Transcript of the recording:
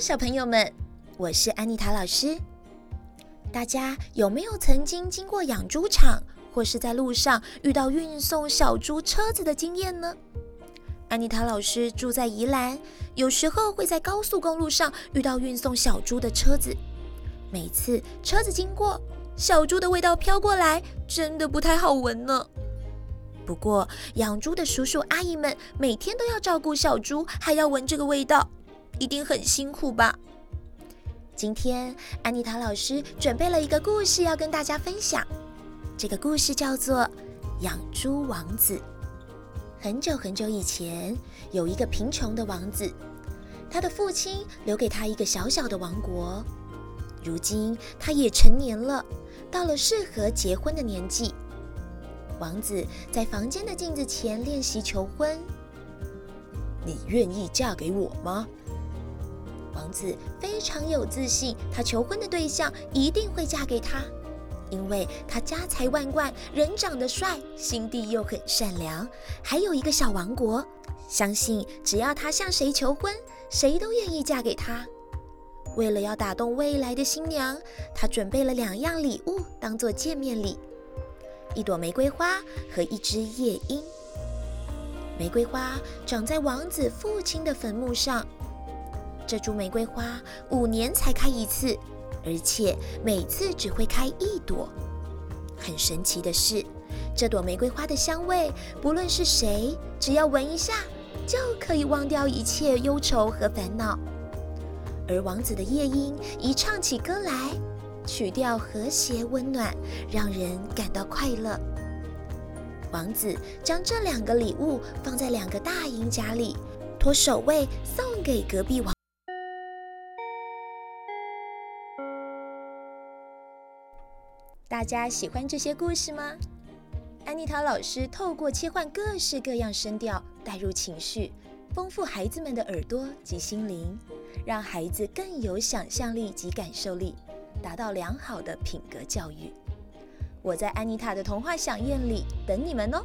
小朋友们，我是安妮塔老师。大家有没有曾经经过养猪场，或是在路上遇到运送小猪车子的经验呢？安妮塔老师住在宜兰，有时候会在高速公路上遇到运送小猪的车子。每次车子经过，小猪的味道飘过来，真的不太好闻呢。不过养猪的叔叔阿姨们每天都要照顾小猪，还要闻这个味道，一定很辛苦吧？今天安妮塔老师准备了一个故事要跟大家分享，这个故事叫做《养猪王子》。很久很久以前，有一个贫穷的王子，他的父亲留给他一个小小的王国。如今他也成年了，到了适合结婚的年纪。王子在房间的镜子前练习求婚：“你愿意嫁给我吗？”王子非常有自信，他求婚的对象一定会嫁给他，因为他家财万贯，人长得帅，心地又很善良，还有一个小王国。相信只要他向谁求婚，谁都愿意嫁给他。为了要打动未来的新娘，他准备了两样礼物当做见面礼：一朵玫瑰花和一只夜莺。玫瑰花长在王子父亲的坟墓上。这株玫瑰花五年才开一次，而且每次只会开一朵。很神奇的是，这朵玫瑰花的香味，不论是谁，只要闻一下，就可以忘掉一切忧愁和烦恼。而王子的夜莺一唱起歌来，曲调和谐温暖，让人感到快乐。王子将这两个礼物放在两个大银夹里，托守卫送给隔壁王。大家喜欢这些故事吗？安妮塔老师透过切换各式各样声调，带入情绪，丰富孩子们的耳朵及心灵，让孩子更有想象力及感受力，达到良好的品格教育。我在安妮塔的童话响宴里等你们哦。